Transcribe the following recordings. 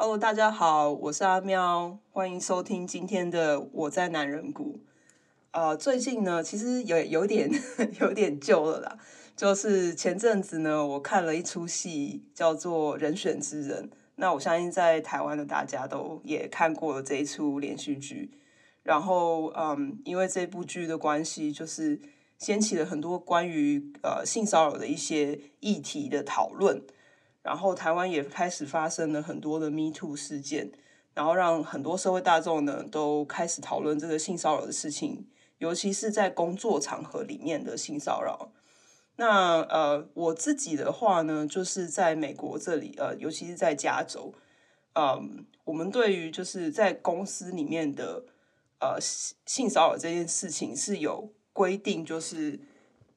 Hello，大家好，我是阿喵，欢迎收听今天的我在男人谷。呃，最近呢，其实有有点 有点旧了啦，就是前阵子呢，我看了一出戏，叫做《人选之人》。那我相信在台湾的大家都也看过了这一出连续剧。然后，嗯，因为这部剧的关系，就是掀起了很多关于呃性骚扰的一些议题的讨论。然后台湾也开始发生了很多的 Me Too 事件，然后让很多社会大众呢都开始讨论这个性骚扰的事情，尤其是在工作场合里面的性骚扰。那呃，我自己的话呢，就是在美国这里，呃，尤其是在加州，嗯、呃，我们对于就是在公司里面的呃性骚扰这件事情是有规定，就是。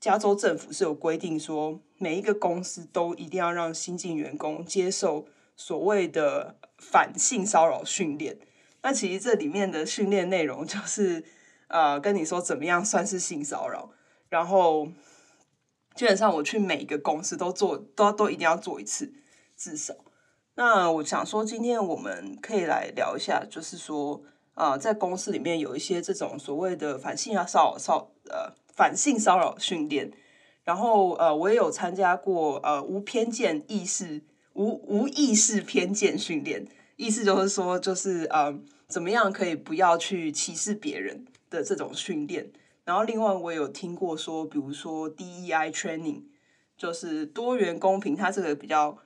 加州政府是有规定说，每一个公司都一定要让新进员工接受所谓的反性骚扰训练。那其实这里面的训练内容就是，呃，跟你说怎么样算是性骚扰。然后基本上我去每一个公司都做，都都一定要做一次，至少。那我想说，今天我们可以来聊一下，就是说，呃，在公司里面有一些这种所谓的反性骚扰骚呃。反性骚扰训练，然后呃，我也有参加过呃无偏见意识无无意识偏见训练，意思就是说就是呃怎么样可以不要去歧视别人的这种训练。然后另外我也有听过说，比如说 DEI training，就是多元公平，它这个比较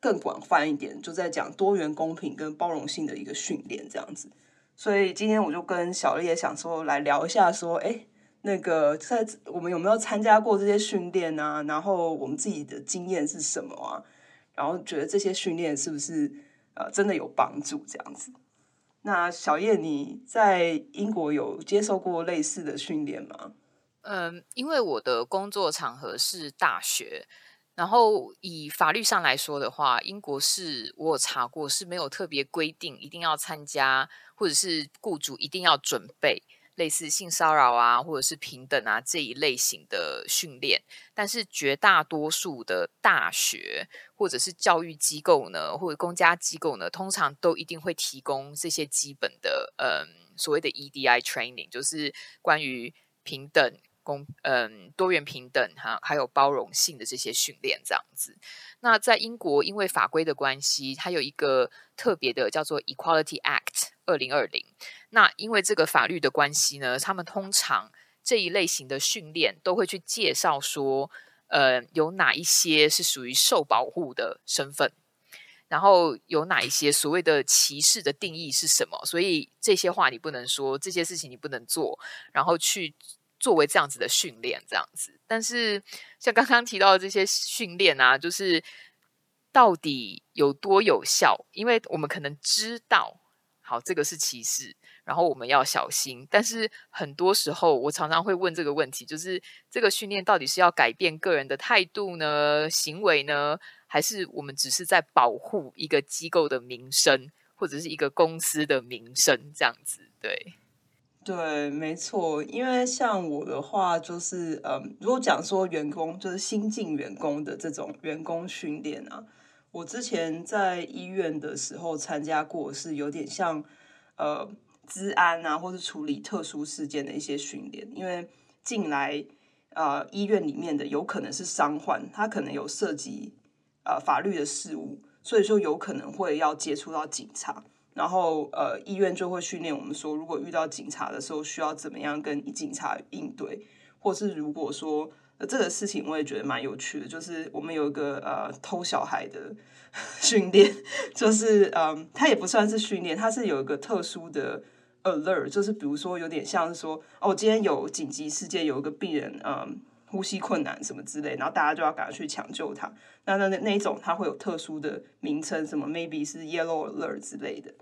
更广泛一点，就在讲多元公平跟包容性的一个训练这样子。所以今天我就跟小丽也想说来聊一下说，哎。那个在我们有没有参加过这些训练啊？然后我们自己的经验是什么啊？然后觉得这些训练是不是呃真的有帮助这样子？那小叶你在英国有接受过类似的训练吗？嗯，因为我的工作场合是大学，然后以法律上来说的话，英国是我有查过是没有特别规定一定要参加，或者是雇主一定要准备。类似性骚扰啊，或者是平等啊这一类型的训练，但是绝大多数的大学或者是教育机构呢，或者公家机构呢，通常都一定会提供这些基本的，嗯，所谓的 EDI training，就是关于平等、公，嗯，多元平等哈，还有包容性的这些训练这样子。那在英国，因为法规的关系，它有一个特别的叫做 Equality Act 二零二零。那因为这个法律的关系呢，他们通常这一类型的训练都会去介绍说，呃，有哪一些是属于受保护的身份，然后有哪一些所谓的歧视的定义是什么，所以这些话你不能说，这些事情你不能做，然后去作为这样子的训练，这样子。但是像刚刚提到的这些训练啊，就是到底有多有效？因为我们可能知道，好，这个是歧视。然后我们要小心，但是很多时候我常常会问这个问题，就是这个训练到底是要改变个人的态度呢、行为呢，还是我们只是在保护一个机构的名声，或者是一个公司的名声这样子？对，对，没错。因为像我的话，就是嗯，如果讲说员工就是新进员工的这种员工训练啊，我之前在医院的时候参加过，是有点像呃。治安啊，或是处理特殊事件的一些训练，因为进来呃医院里面的有可能是伤患，他可能有涉及呃法律的事务，所以说有可能会要接触到警察，然后呃医院就会训练我们说，如果遇到警察的时候，需要怎么样跟警察应对，或是如果说。呃，这个事情我也觉得蛮有趣的，就是我们有一个呃偷小孩的 训练，就是嗯，它也不算是训练，它是有一个特殊的 alert，就是比如说有点像是说，哦，今天有紧急事件，有一个病人嗯呼吸困难什么之类，然后大家就要赶快去抢救他。那那那那一种它会有特殊的名称，什么 maybe 是 yellow alert 之类的。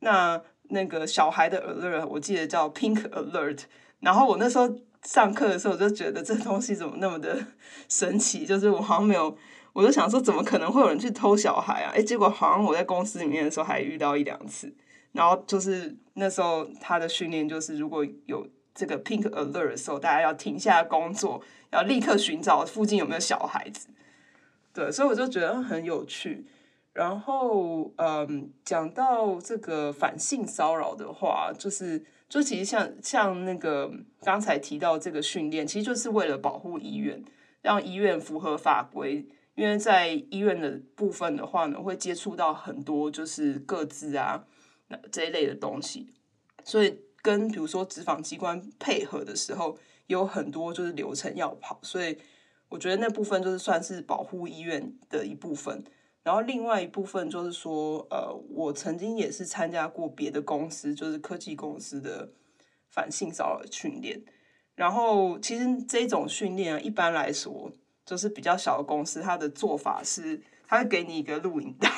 那那个小孩的 alert 我记得叫 pink alert，然后我那时候。上课的时候我就觉得这东西怎么那么的神奇，就是我好像没有，我就想说怎么可能会有人去偷小孩啊？哎，结果好像我在公司里面的时候还遇到一两次，然后就是那时候他的训练就是如果有这个 pink alert 的时候，大家要停下工作，要立刻寻找附近有没有小孩子。对，所以我就觉得很有趣。然后，嗯，讲到这个反性骚扰的话，就是就其实像像那个刚才提到这个训练，其实就是为了保护医院，让医院符合法规。因为在医院的部分的话呢，会接触到很多就是各自啊这一类的东西，所以跟比如说执法机关配合的时候，有很多就是流程要跑，所以我觉得那部分就是算是保护医院的一部分。然后另外一部分就是说，呃，我曾经也是参加过别的公司，就是科技公司的反性骚扰训练。然后其实这种训练啊，一般来说。就是比较小的公司，它的做法是，它会给你一个录影带，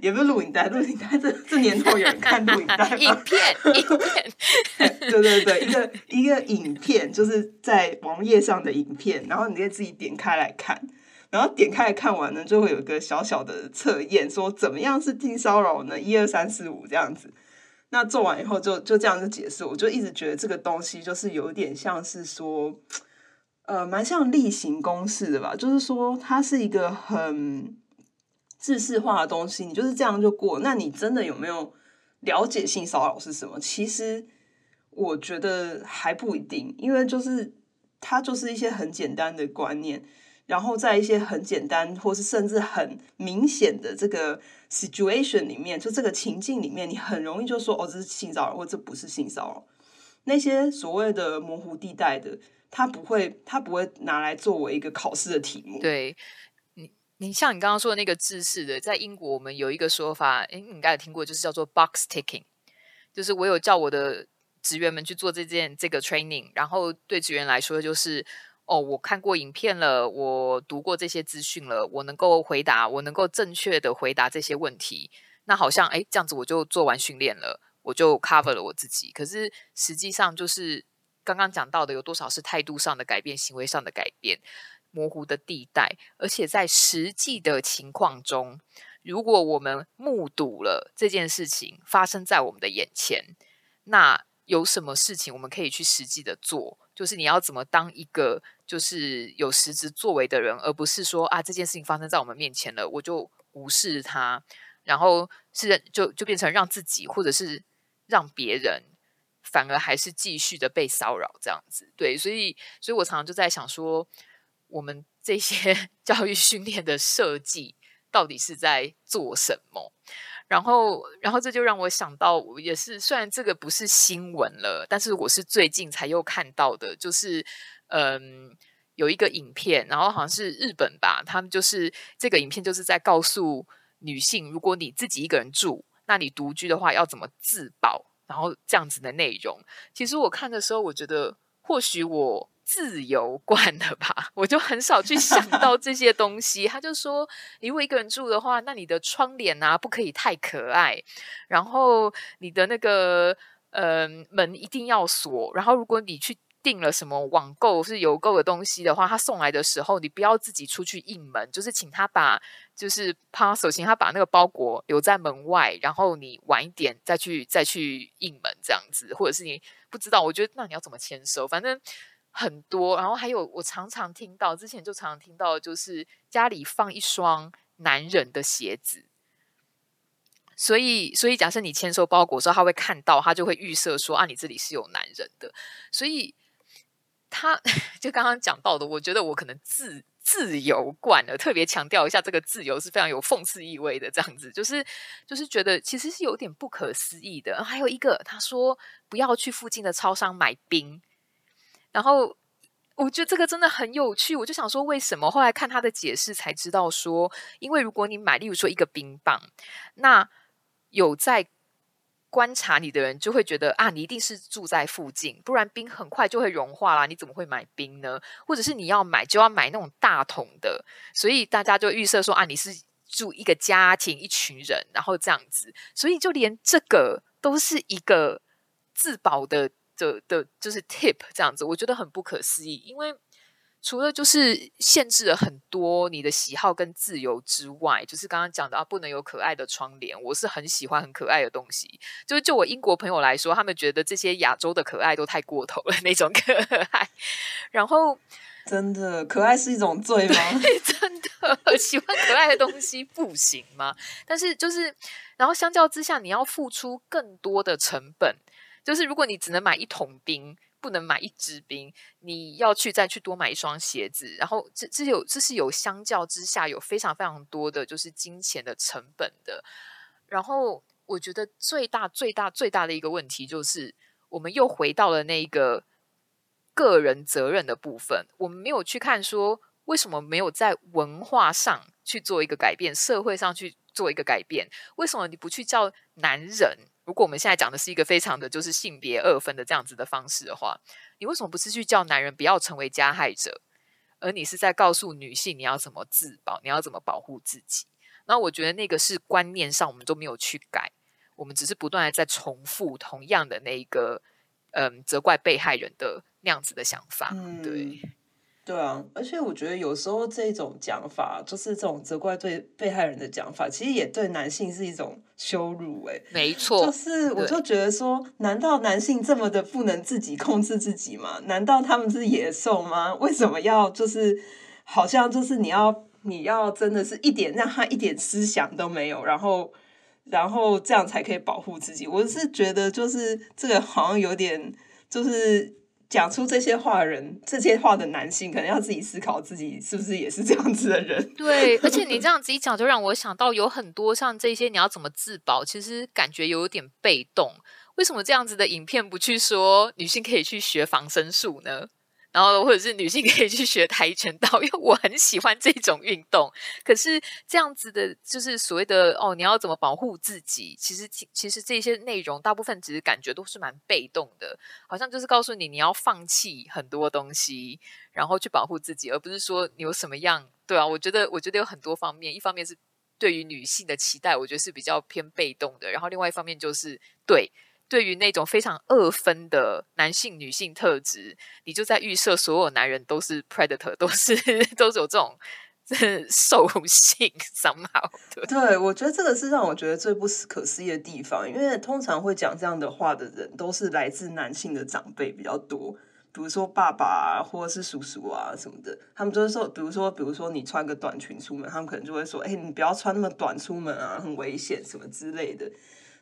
也不是录影带，录影带这这年头有人看录影带吗？影片，影片，对对对，一个一个影片，就是在网页上的影片，然后你可以自己点开来看，然后点开来看完呢，就会有一个小小的测验，说怎么样是性骚扰呢？一二三四五这样子，那做完以后就就这样就结束。我就一直觉得这个东西就是有点像是说。呃，蛮像例行公事的吧，就是说它是一个很制式化的东西，你就是这样就过。那你真的有没有了解性骚扰是什么？其实我觉得还不一定，因为就是它就是一些很简单的观念，然后在一些很简单或是甚至很明显的这个 situation 里面，就这个情境里面，你很容易就说哦，这是性骚扰，或这不是性骚扰。那些所谓的模糊地带的。他不会，他不会拿来作为一个考试的题目。对你，像你刚刚说的那个制式的，在英国我们有一个说法，诶，你应该有听过，就是叫做 box ticking，就是我有叫我的职员们去做这件这个 training，然后对职员来说，就是哦，我看过影片了，我读过这些资讯了，我能够回答，我能够正确的回答这些问题，那好像诶，这样子我就做完训练了，我就 cover 了我自己。可是实际上就是。刚刚讲到的有多少是态度上的改变、行为上的改变、模糊的地带？而且在实际的情况中，如果我们目睹了这件事情发生在我们的眼前，那有什么事情我们可以去实际的做？就是你要怎么当一个就是有实质作为的人，而不是说啊，这件事情发生在我们面前了，我就无视它，然后是就就变成让自己或者是让别人。反而还是继续的被骚扰这样子，对，所以，所以我常常就在想说，我们这些 教育训练的设计到底是在做什么？然后，然后这就让我想到，也是虽然这个不是新闻了，但是我是最近才又看到的，就是，嗯，有一个影片，然后好像是日本吧，他们就是这个影片就是在告诉女性，如果你自己一个人住，那你独居的话要怎么自保？然后这样子的内容，其实我看的时候，我觉得或许我自由惯了吧，我就很少去想到这些东西。他就说，如果一个人住的话，那你的窗帘啊不可以太可爱，然后你的那个呃门一定要锁，然后如果你去。订了什么网购是邮购的东西的话，他送来的时候，你不要自己出去应门，就是请他把就是 parcel，请他把那个包裹留在门外，然后你晚一点再去再去应门这样子，或者是你不知道，我觉得那你要怎么签收？反正很多，然后还有我常常听到，之前就常常听到，就是家里放一双男人的鞋子。所以，所以假设你签收包裹的时候，他会看到，他就会预设说啊，你这里是有男人的，所以。他 就刚刚讲到的，我觉得我可能自自由惯了，特别强调一下，这个自由是非常有讽刺意味的，这样子就是就是觉得其实是有点不可思议的。还有一个，他说不要去附近的超商买冰，然后我觉得这个真的很有趣，我就想说为什么？后来看他的解释才知道说，因为如果你买，例如说一个冰棒，那有在。观察你的人就会觉得啊，你一定是住在附近，不然冰很快就会融化啦。你怎么会买冰呢？或者是你要买就要买那种大桶的，所以大家就预设说啊，你是住一个家庭一群人，然后这样子，所以就连这个都是一个自保的的的，就是 tip 这样子，我觉得很不可思议。因为除了就是限制了很多你的喜好跟自由之外，就是刚刚讲的啊，不能有可爱的窗帘。我是很喜欢很可爱的东西，就是就我英国朋友来说，他们觉得这些亚洲的可爱都太过头了 那种可爱。然后，真的可爱是一种罪吗？真的喜欢可爱的东西不行吗？但是就是，然后相较之下，你要付出更多的成本。就是如果你只能买一桶冰。不能买一支冰，你要去再去多买一双鞋子，然后这这有这是有相较之下有非常非常多的就是金钱的成本的。然后我觉得最大最大最大的一个问题就是，我们又回到了那个个人责任的部分，我们没有去看说为什么没有在文化上去做一个改变，社会上去做一个改变，为什么你不去叫男人？如果我们现在讲的是一个非常的就是性别二分的这样子的方式的话，你为什么不是去叫男人不要成为加害者，而你是在告诉女性你要怎么自保，你要怎么保护自己？那我觉得那个是观念上我们都没有去改，我们只是不断的在重复同样的那一个嗯责怪被害人的那样子的想法，嗯、对。啊，而且我觉得有时候这种讲法，就是这种责怪对被害人的讲法，其实也对男性是一种羞辱。哎，没错，就是我就觉得说，难道男性这么的不能自己控制自己吗？难道他们是野兽吗？为什么要就是好像就是你要你要真的是一点让他一点思想都没有，然后然后这样才可以保护自己？我是觉得就是这个好像有点就是。讲出这些话的人，这些话的男性，可能要自己思考自己是不是也是这样子的人。对，而且你这样子一讲，就让我想到有很多像这些，你要怎么自保，其实感觉有点被动。为什么这样子的影片不去说女性可以去学防身术呢？然后，或者是女性可以去学跆拳道，因为我很喜欢这种运动。可是这样子的，就是所谓的哦，你要怎么保护自己？其实，其实这些内容大部分只是感觉都是蛮被动的，好像就是告诉你你要放弃很多东西，然后去保护自己，而不是说你有什么样。对啊，我觉得，我觉得有很多方面，一方面是对于女性的期待，我觉得是比较偏被动的。然后另外一方面就是对。对于那种非常二分的男性、女性特质，你就在预设所有男人都是 predator，都是都是有这种兽性什么的。对，我觉得这个是让我觉得最不可思议的地方，因为通常会讲这样的话的人，都是来自男性的长辈比较多，比如说爸爸啊，或者是叔叔啊什么的，他们就是说，比如说，比如说你穿个短裙出门，他们可能就会说：“哎，你不要穿那么短出门啊，很危险什么之类的。”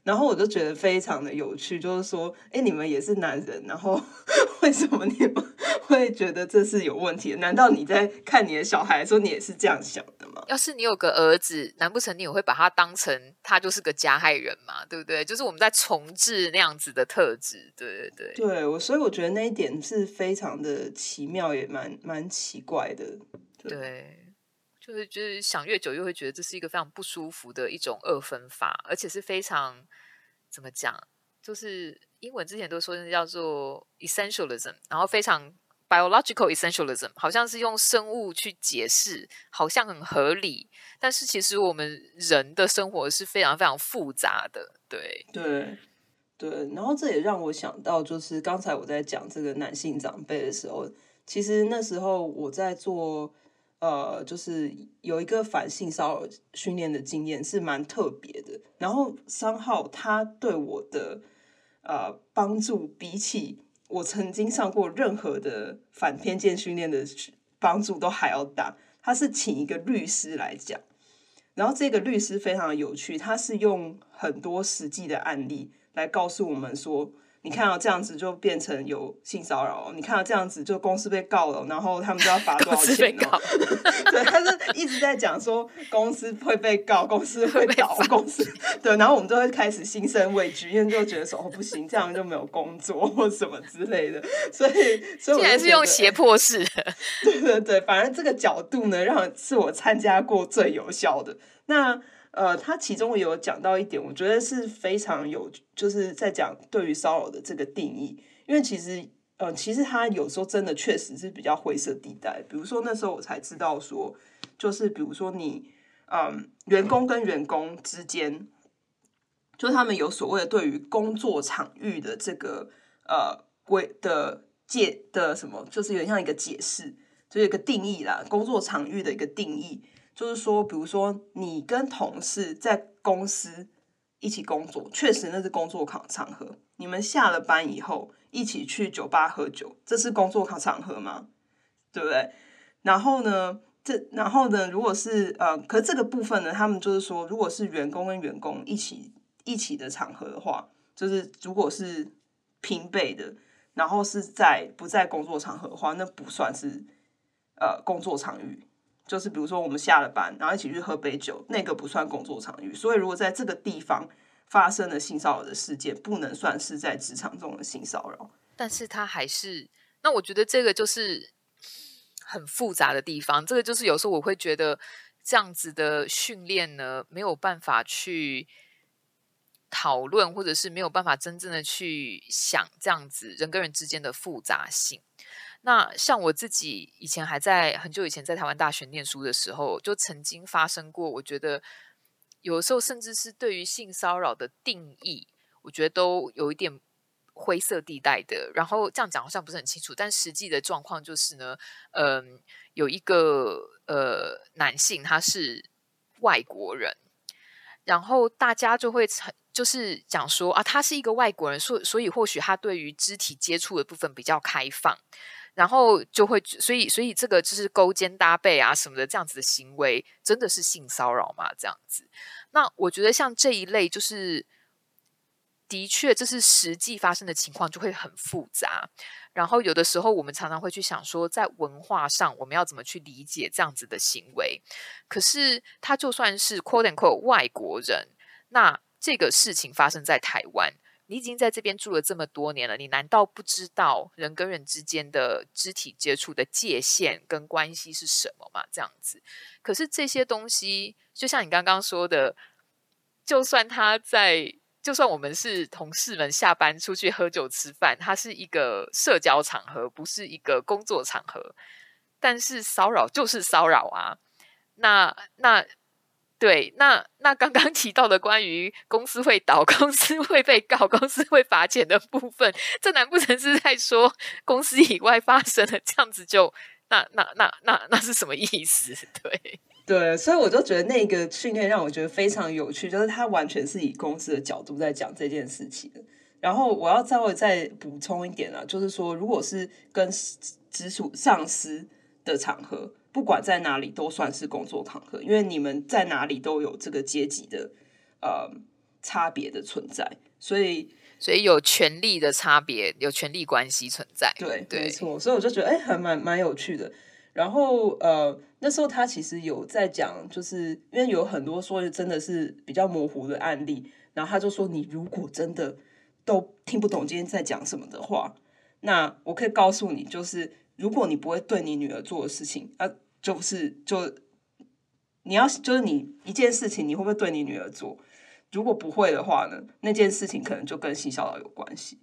然后我就觉得非常的有趣，就是说，哎，你们也是男人，然后 为什么你们会觉得这是有问题的？难道你在看你的小孩的时候，你也是这样想的吗？要是你有个儿子，难不成你也会把他当成他就是个加害人嘛？对不对？就是我们在重置那样子的特质，对对对。对，我所以我觉得那一点是非常的奇妙，也蛮蛮奇怪的。对。对就是就是想越久越会觉得这是一个非常不舒服的一种二分法，而且是非常怎么讲？就是英文之前都说那叫做 essentialism，然后非常 biological essentialism，好像是用生物去解释，好像很合理，但是其实我们人的生活是非常非常复杂的。对对对，然后这也让我想到，就是刚才我在讲这个男性长辈的时候，其实那时候我在做。呃，就是有一个反性骚扰训练的经验是蛮特别的。然后三号他对我的呃帮助，比起我曾经上过任何的反偏见训练的帮助都还要大。他是请一个律师来讲，然后这个律师非常有趣，他是用很多实际的案例来告诉我们说。你看到这样子就变成有性骚扰，你看到这样子就公司被告了，然后他们就要罚多少钱哦？对，他是一直在讲说公司会被告，公司会倒，公司对，然后我们就会开始心生畏惧，因为就觉得说哦不行，这样就没有工作或什么之类的，所以所以我竟然是用胁迫式的，对对对，反正这个角度呢，让是我参加过最有效的那。呃，他其中有讲到一点，我觉得是非常有，就是在讲对于骚扰的这个定义。因为其实，呃，其实他有时候真的确实是比较灰色地带。比如说那时候我才知道说，就是比如说你，嗯，员工跟员工之间，就他们有所谓的对于工作场域的这个呃规的界的什么，就是有点像一个解释。就有一个定义啦，工作场域的一个定义，就是说，比如说你跟同事在公司一起工作，确实那是工作场场合。你们下了班以后一起去酒吧喝酒，这是工作场合吗？对不对？然后呢，这然后呢，如果是呃，可是这个部分呢，他们就是说，如果是员工跟员工一起一起的场合的话，就是如果是平辈的，然后是在不在工作场合的话，那不算是。呃，工作场域就是比如说我们下了班，然后一起去喝杯酒，那个不算工作场域。所以如果在这个地方发生了性骚扰的事件，不能算是在职场中的性骚扰。但是他还是，那我觉得这个就是很复杂的地方。这个就是有时候我会觉得这样子的训练呢，没有办法去讨论，或者是没有办法真正的去想这样子人跟人之间的复杂性。那像我自己以前还在很久以前在台湾大学念书的时候，就曾经发生过。我觉得有时候甚至是对于性骚扰的定义，我觉得都有一点灰色地带的。然后这样讲好像不是很清楚，但实际的状况就是呢，嗯，有一个呃男性他是外国人，然后大家就会就是讲说啊，他是一个外国人，所所以或许他对于肢体接触的部分比较开放。然后就会，所以所以这个就是勾肩搭背啊什么的这样子的行为，真的是性骚扰吗？这样子？那我觉得像这一类，就是的确这是实际发生的情况，就会很复杂。然后有的时候我们常常会去想说，在文化上我们要怎么去理解这样子的行为？可是他就算是 quote and quote 外国人，那这个事情发生在台湾。你已经在这边住了这么多年了，你难道不知道人跟人之间的肢体接触的界限跟关系是什么吗？这样子，可是这些东西，就像你刚刚说的，就算他在，就算我们是同事们下班出去喝酒吃饭，它是一个社交场合，不是一个工作场合，但是骚扰就是骚扰啊，那那。对，那那刚刚提到的关于公司会倒、公司会被告、公司会罚钱的部分，这难不成是在说公司以外发生的这样子就那那那那那是什么意思？对对，所以我就觉得那个训练让我觉得非常有趣，就是他完全是以公司的角度在讲这件事情。然后我要稍微再补充一点啊，就是说，如果是跟直属上司的场合。不管在哪里都算是工作场合，因为你们在哪里都有这个阶级的呃差别的存在，所以所以有权力的差别，有权力关系存在。对，对没错。所以我就觉得哎，还蛮蛮有趣的。然后呃，那时候他其实有在讲，就是因为有很多说真的是比较模糊的案例，然后他就说，你如果真的都听不懂今天在讲什么的话，那我可以告诉你，就是。如果你不会对你女儿做的事情，啊，就是就你要就是你一件事情，你会不会对你女儿做？如果不会的话呢，那件事情可能就跟性骚扰有关系。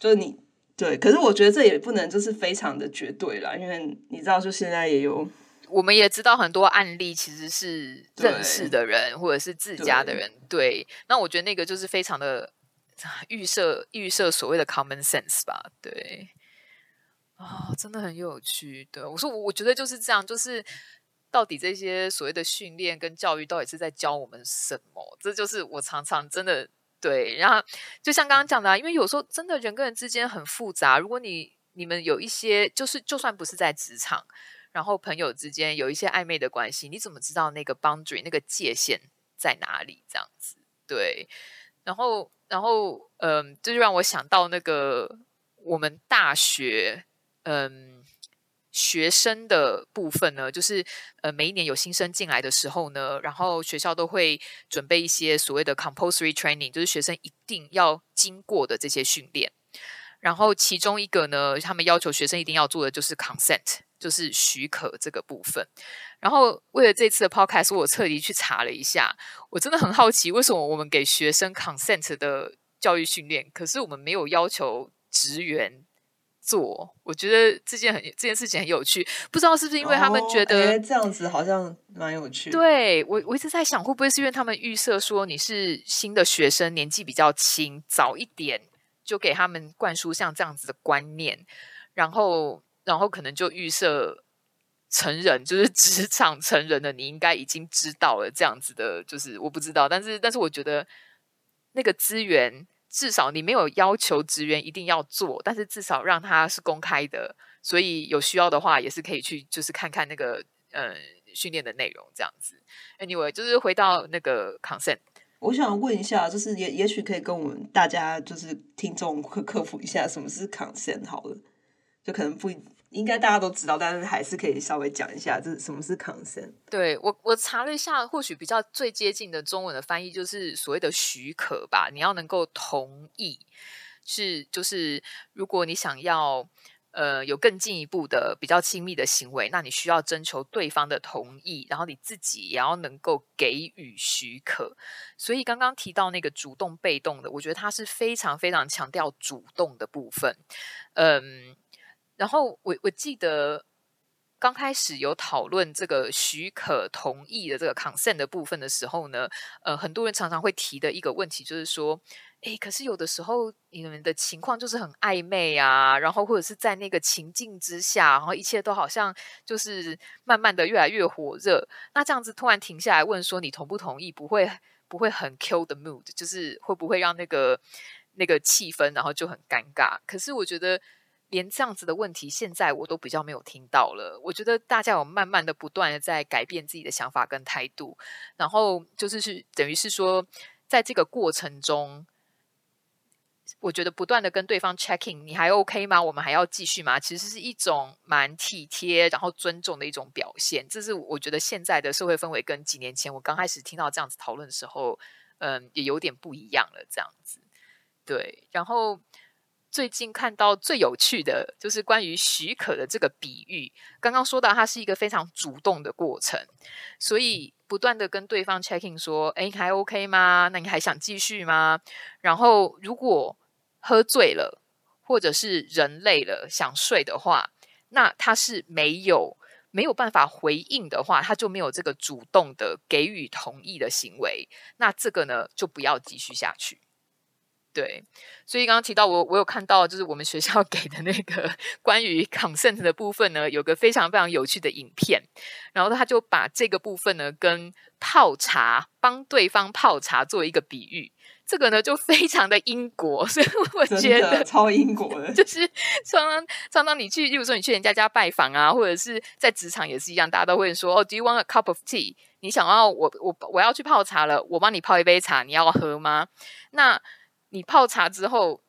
就是你对，可是我觉得这也不能就是非常的绝对啦，因为你知道，就现在也有，我们也知道很多案例其实是认识的人或者是自家的人。对，对，那我觉得那个就是非常的预设预设所谓的 common sense 吧，对。啊、真的很有趣。对，我说，我我觉得就是这样，就是到底这些所谓的训练跟教育，到底是在教我们什么？这就是我常常真的对。然后，就像刚刚讲的、啊，因为有时候真的人跟人之间很复杂。如果你你们有一些，就是就算不是在职场，然后朋友之间有一些暧昧的关系，你怎么知道那个 boundary 那个界限在哪里？这样子，对。然后，然后，嗯，这就让我想到那个我们大学。嗯，学生的部分呢，就是呃，每一年有新生进来的时候呢，然后学校都会准备一些所谓的 compulsory training，就是学生一定要经过的这些训练。然后其中一个呢，他们要求学生一定要做的就是 consent，就是许可这个部分。然后为了这次的 podcast，我特地去查了一下，我真的很好奇，为什么我们给学生 consent 的教育训练，可是我们没有要求职员。做，我觉得这件很这件事情很有趣，不知道是不是因为他们觉得、哦、这样子好像蛮有趣。对，我，我一直在想，会不会是因为他们预设说你是新的学生，年纪比较轻，早一点就给他们灌输像这样子的观念，然后，然后可能就预设成人，就是职场成人的，你应该已经知道了这样子的，就是我不知道，但是但是我觉得那个资源至少你没有要求职员一定要做，但是至少让他是公开的，所以有需要的话也是可以去就是看看那个呃训练的内容这样子。Anyway，就是回到那个 consent。我想问一下，就是也也许可以跟我们大家就是听众 科科普一下什么是 consent 好了，就可能不应该大家都知道，但是还是可以稍微讲一下，这什么是 consent。对，我我查了一下，或许比较最接近的中文的翻译就是所谓的许可吧，你要能够同意，是就是如果你想要。呃，有更进一步的比较亲密的行为，那你需要征求对方的同意，然后你自己也要能够给予许可。所以刚刚提到那个主动被动的，我觉得他是非常非常强调主动的部分。嗯，然后我我记得刚开始有讨论这个许可同意的这个 consent 的部分的时候呢，呃，很多人常常会提的一个问题就是说。诶，可是有的时候你们的情况就是很暧昧啊，然后或者是在那个情境之下，然后一切都好像就是慢慢的越来越火热。那这样子突然停下来问说你同不同意，不会不会很 kill the mood，就是会不会让那个那个气氛然后就很尴尬？可是我觉得连这样子的问题现在我都比较没有听到了。我觉得大家有慢慢的不断的在改变自己的想法跟态度，然后就是是等于是说在这个过程中。我觉得不断的跟对方 checking，你还 OK 吗？我们还要继续吗？其实是一种蛮体贴，然后尊重的一种表现。这是我觉得现在的社会氛围跟几年前我刚开始听到这样子讨论的时候，嗯，也有点不一样了。这样子，对。然后最近看到最有趣的就是关于许可的这个比喻，刚刚说到它是一个非常主动的过程，所以不断的跟对方 checking 说，哎，还 OK 吗？那你还想继续吗？然后如果喝醉了，或者是人累了想睡的话，那他是没有没有办法回应的话，他就没有这个主动的给予同意的行为。那这个呢，就不要继续下去。对，所以刚刚提到我，我有看到就是我们学校 给的那个关于 consent 的部分呢，有个非常非常有趣的影片，然后他就把这个部分呢跟泡茶，帮对方泡茶做一个比喻。这个呢就非常的英国，所以我觉得超英国的，就 是常常常常你去，例如说你去人家家拜访啊，或者是在职场也是一样，大家都会说哦，Do you want a cup of tea？你想要我我我要去泡茶了，我帮你泡一杯茶，你要喝吗？那你泡茶之后，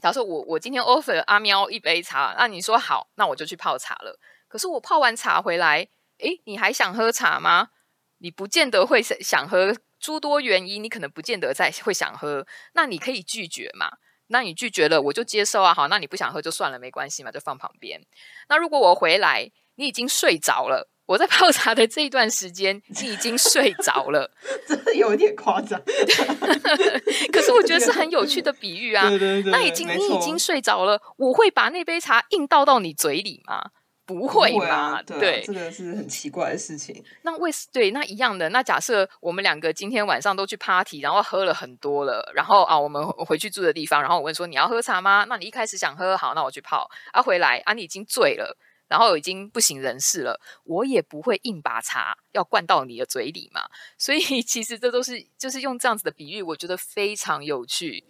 假如说我我今天 offer 阿喵一杯茶，那你说好，那我就去泡茶了。可是我泡完茶回来，诶，你还想喝茶吗？你不见得会想喝。诸多原因，你可能不见得再会想喝，那你可以拒绝嘛？那你拒绝了，我就接受啊。好，那你不想喝就算了，没关系嘛，就放旁边。那如果我回来，你已经睡着了，我在泡茶的这一段时间，你已经睡着了，真的有点夸张。可是我觉得是很有趣的比喻啊。对对对，那已经你已经睡着了，我会把那杯茶硬倒到你嘴里吗？不会吧？啊对，啊、对，这个是很奇怪的事情。那为对那一样的，那假设我们两个今天晚上都去 party，然后喝了很多了，然后啊，我们回去住的地方，然后我问说你要喝茶吗？那你一开始想喝，好，那我去泡。啊，回来啊，你已经醉了，然后已经不省人事了，我也不会硬把茶要灌到你的嘴里嘛。所以 其实这都是就是用这样子的比喻，我觉得非常有趣。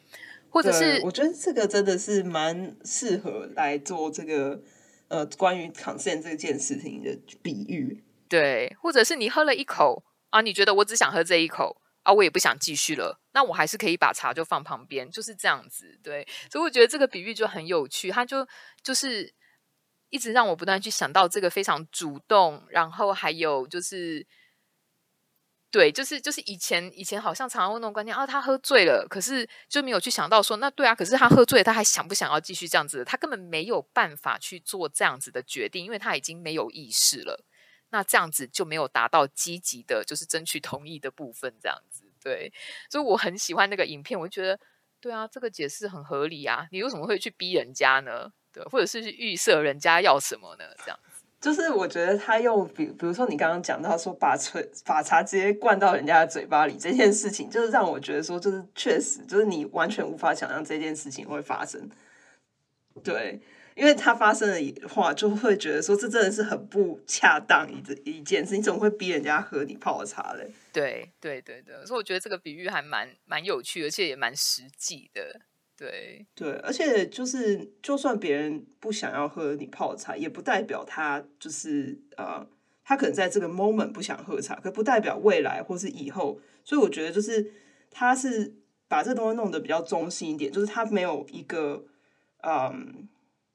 或者是我觉得这个真的是蛮适合来做这个。呃，关于 consent 这件事情的比喻，对，或者是你喝了一口啊，你觉得我只想喝这一口啊，我也不想继续了，那我还是可以把茶就放旁边，就是这样子，对，所以我觉得这个比喻就很有趣，它就就是一直让我不断去想到这个非常主动，然后还有就是。对，就是就是以前以前好像常常问那种观念啊，他喝醉了，可是就没有去想到说，那对啊，可是他喝醉了，他还想不想要继续这样子？他根本没有办法去做这样子的决定，因为他已经没有意识了。那这样子就没有达到积极的，就是争取同意的部分，这样子。对，所以我很喜欢那个影片，我就觉得对啊，这个解释很合理啊。你为什么会去逼人家呢？对，或者是去预设人家要什么呢？这样。就是我觉得他用比比如说你刚刚讲到说把茶把茶直接灌到人家的嘴巴里这件事情，就是让我觉得说就是确实就是你完全无法想象这件事情会发生。对，因为他发生的话，就会觉得说这真的是很不恰当一一件事，你怎么会逼人家喝你泡的茶嘞？对对对对，所以我觉得这个比喻还蛮蛮有趣，而且也蛮实际的。对对，而且就是，就算别人不想要喝你泡的茶，也不代表他就是呃，他可能在这个 moment 不想喝茶，可不代表未来或是以后。所以我觉得就是他是把这东西弄得比较中心一点，就是他没有一个嗯。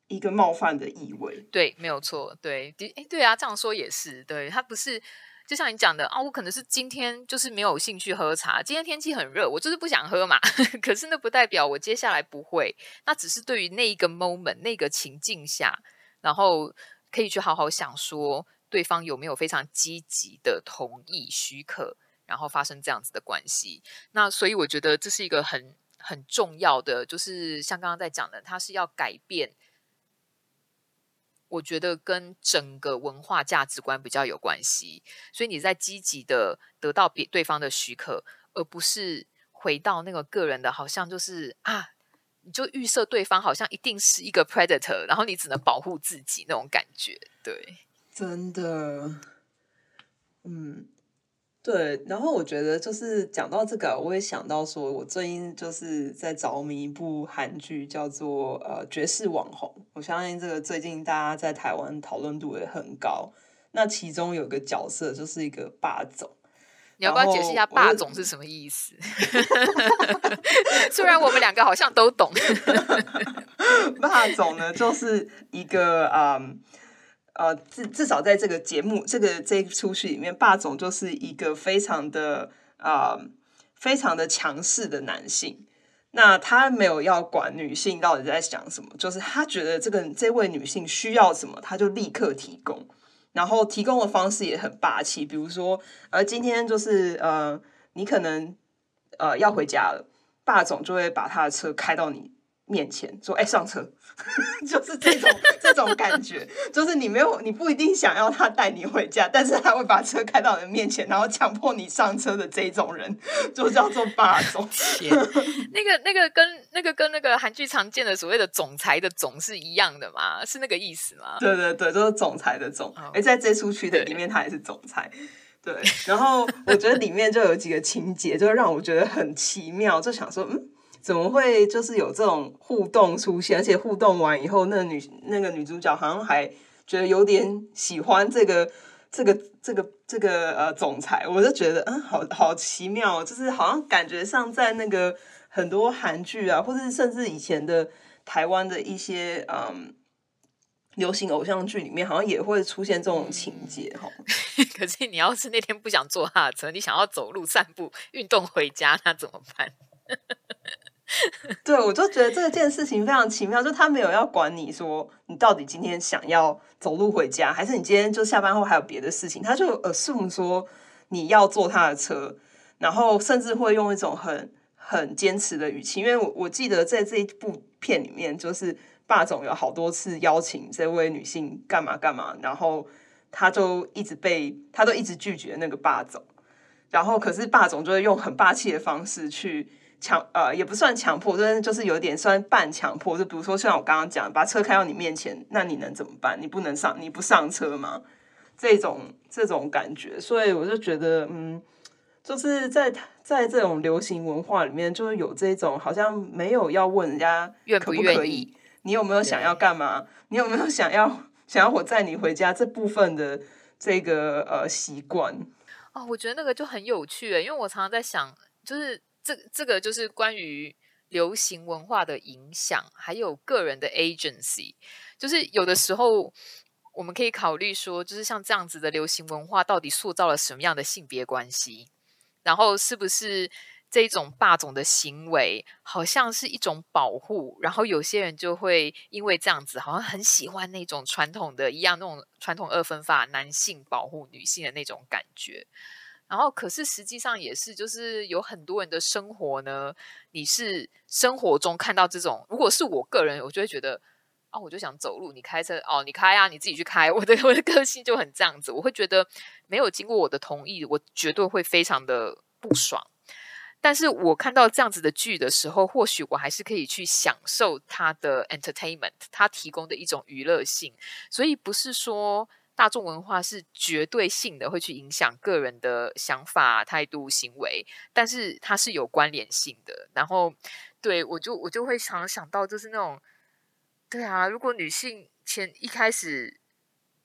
一个冒犯的意味，对，没有错，对，哎，对啊，这样说也是，对，他不是，就像你讲的啊，我可能是今天就是没有兴趣喝茶，今天天气很热，我就是不想喝嘛，可是那不代表我接下来不会，那只是对于那一个 moment 那个情境下，然后可以去好好想说对方有没有非常积极的同意许可，然后发生这样子的关系，那所以我觉得这是一个很很重要的，就是像刚刚在讲的，他是要改变。我觉得跟整个文化价值观比较有关系，所以你在积极的得到别对方的许可，而不是回到那个个人的，好像就是啊，你就预设对方好像一定是一个 predator，然后你只能保护自己那种感觉，对，真的，嗯。对，然后我觉得就是讲到这个，我也想到说，我最近就是在着迷一部韩剧，叫做呃《绝世网红》。我相信这个最近大家在台湾讨论度也很高。那其中有个角色就是一个霸总，你要不要解释一下霸总是什么意思？虽然我们两个好像都懂，霸总呢就是一个嗯。呃，至至少在这个节目，这个这一出戏里面，霸总就是一个非常的啊、呃，非常的强势的男性。那他没有要管女性到底在想什么，就是他觉得这个这位女性需要什么，他就立刻提供，然后提供的方式也很霸气。比如说，呃，今天就是呃，你可能呃要回家了，霸总就会把他的车开到你面前，说：“哎，上车。” 就是这种这种感觉，就是你没有，你不一定想要他带你回家，但是他会把车开到你的面前，然后强迫你上车的这种人，就叫做霸总。天，那个那个跟那个跟那个韩剧常见的所谓的总裁的总是一样的吗？是那个意思吗？对对对，就是总裁的总。哎、oh.，在这出剧的里面，他也是总裁。对，然后我觉得里面就有几个情节，就让我觉得很奇妙，就想说，嗯。怎么会就是有这种互动出现？而且互动完以后，那个女那个女主角好像还觉得有点喜欢这个这个这个这个呃总裁，我就觉得嗯，好好奇妙，就是好像感觉上在那个很多韩剧啊，或者甚至以前的台湾的一些嗯流行偶像剧里面，好像也会出现这种情节 哈。可是你要是那天不想坐他的车，你想要走路散步运动回家，那怎么办？对，我就觉得这件事情非常奇妙，就他没有要管你说你到底今天想要走路回家，还是你今天就下班后还有别的事情，他就 assume 说你要坐他的车，然后甚至会用一种很很坚持的语气，因为我我记得在这一部片里面，就是霸总有好多次邀请这位女性干嘛干嘛，然后他就一直被他都一直拒绝那个霸总，然后可是霸总就会用很霸气的方式去。强呃也不算强迫，但是就是有点算半强迫。就比如说像我刚刚讲，把车开到你面前，那你能怎么办？你不能上，你不上车吗？这种这种感觉，所以我就觉得，嗯，就是在在这种流行文化里面，就是有这种好像没有要问人家可不可以，愿不愿意，你有没有想要干嘛？你有没有想要想要我载你回家这部分的这个呃习惯？哦，我觉得那个就很有趣，因为我常常在想，就是。这这个就是关于流行文化的影响，还有个人的 agency。就是有的时候我们可以考虑说，就是像这样子的流行文化，到底塑造了什么样的性别关系？然后是不是这种霸总的行为，好像是一种保护？然后有些人就会因为这样子，好像很喜欢那种传统的一样，那种传统二分法，男性保护女性的那种感觉。然后，可是实际上也是，就是有很多人的生活呢。你是生活中看到这种，如果是我个人，我就会觉得，哦，我就想走路，你开车，哦，你开啊，你自己去开。我的我的个性就很这样子，我会觉得没有经过我的同意，我绝对会非常的不爽。但是我看到这样子的剧的时候，或许我还是可以去享受它的 entertainment，它提供的一种娱乐性。所以不是说大众文化是绝对性的会去影响个人的想法、态度、行为，但是它是有关联性的。然后，对，我就我就会常想到，就是那种，对啊，如果女性前一开始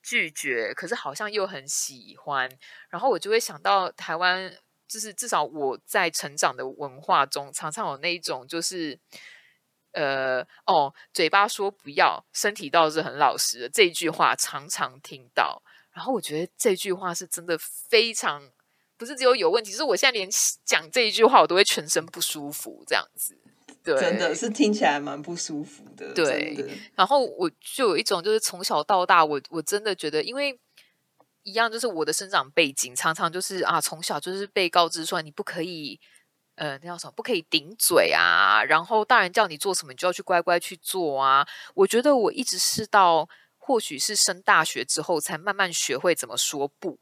拒绝，可是好像又很喜欢，然后我就会想到台湾。就是至少我在成长的文化中，常常有那一种，就是呃哦，嘴巴说不要，身体倒是很老实的这一句话，常常听到。然后我觉得这句话是真的非常，不是只有有问题，是我现在连讲这一句话，我都会全身不舒服，这样子。对，真的是听起来蛮不舒服的。对，然后我就有一种，就是从小到大，我我真的觉得，因为。一样，就是我的生长背景，常常就是啊，从小就是被告知说你不可以，呃，那叫什么？不可以顶嘴啊。然后大人叫你做什么，你就要去乖乖去做啊。我觉得我一直是到或许是升大学之后，才慢慢学会怎么说不。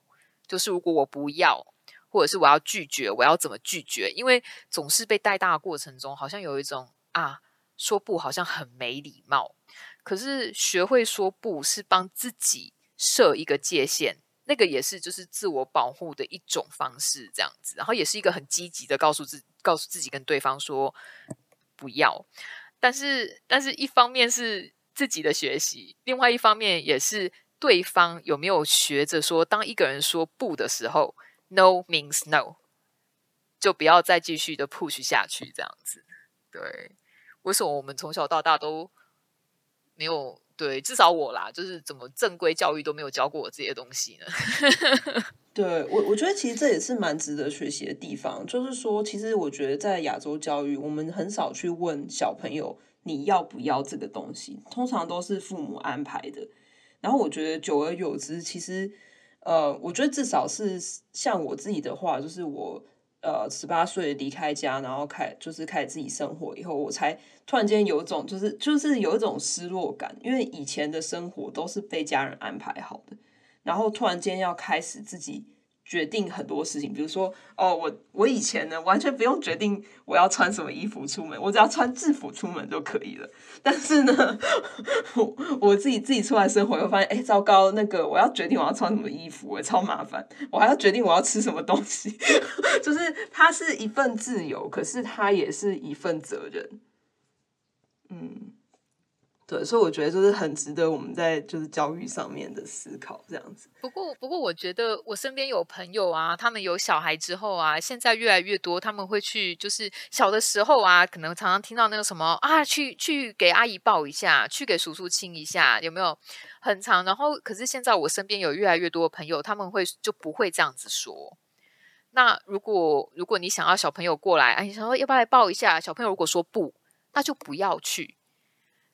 就是如果我不要，或者是我要拒绝，我要怎么拒绝？因为总是被带大的过程中，好像有一种啊，说不好像很没礼貌。可是学会说不是帮自己设一个界限。那个也是，就是自我保护的一种方式，这样子，然后也是一个很积极的告诉自告诉自己跟对方说不要，但是，但是一方面是自己的学习，另外一方面也是对方有没有学着说，当一个人说不的时候，no means no，就不要再继续的 push 下去，这样子。对，为什么我们从小到大都没有？对，至少我啦，就是怎么正规教育都没有教过我这些东西呢？对我，我觉得其实这也是蛮值得学习的地方。就是说，其实我觉得在亚洲教育，我们很少去问小朋友你要不要这个东西，通常都是父母安排的。然后我觉得久而久之，其实呃，我觉得至少是像我自己的话，就是我。呃，十八岁离开家，然后开就是开始自己生活以后，我才突然间有一种就是就是有一种失落感，因为以前的生活都是被家人安排好的，然后突然间要开始自己。决定很多事情，比如说，哦，我我以前呢，完全不用决定我要穿什么衣服出门，我只要穿制服出门就可以了。但是呢，我我自己自己出来生活，又发现，哎，糟糕，那个我要决定我要穿什么衣服，我超麻烦，我还要决定我要吃什么东西，就是它是一份自由，可是它也是一份责任，嗯。对，所以我觉得就是很值得我们在就是教育上面的思考这样子。不过，不过我觉得我身边有朋友啊，他们有小孩之后啊，现在越来越多，他们会去就是小的时候啊，可能常常听到那个什么啊，去去给阿姨抱一下，去给叔叔亲一下，有没有很长？然后，可是现在我身边有越来越多的朋友，他们会就不会这样子说。那如果如果你想要小朋友过来，哎，你想说要不要来抱一下？小朋友如果说不，那就不要去。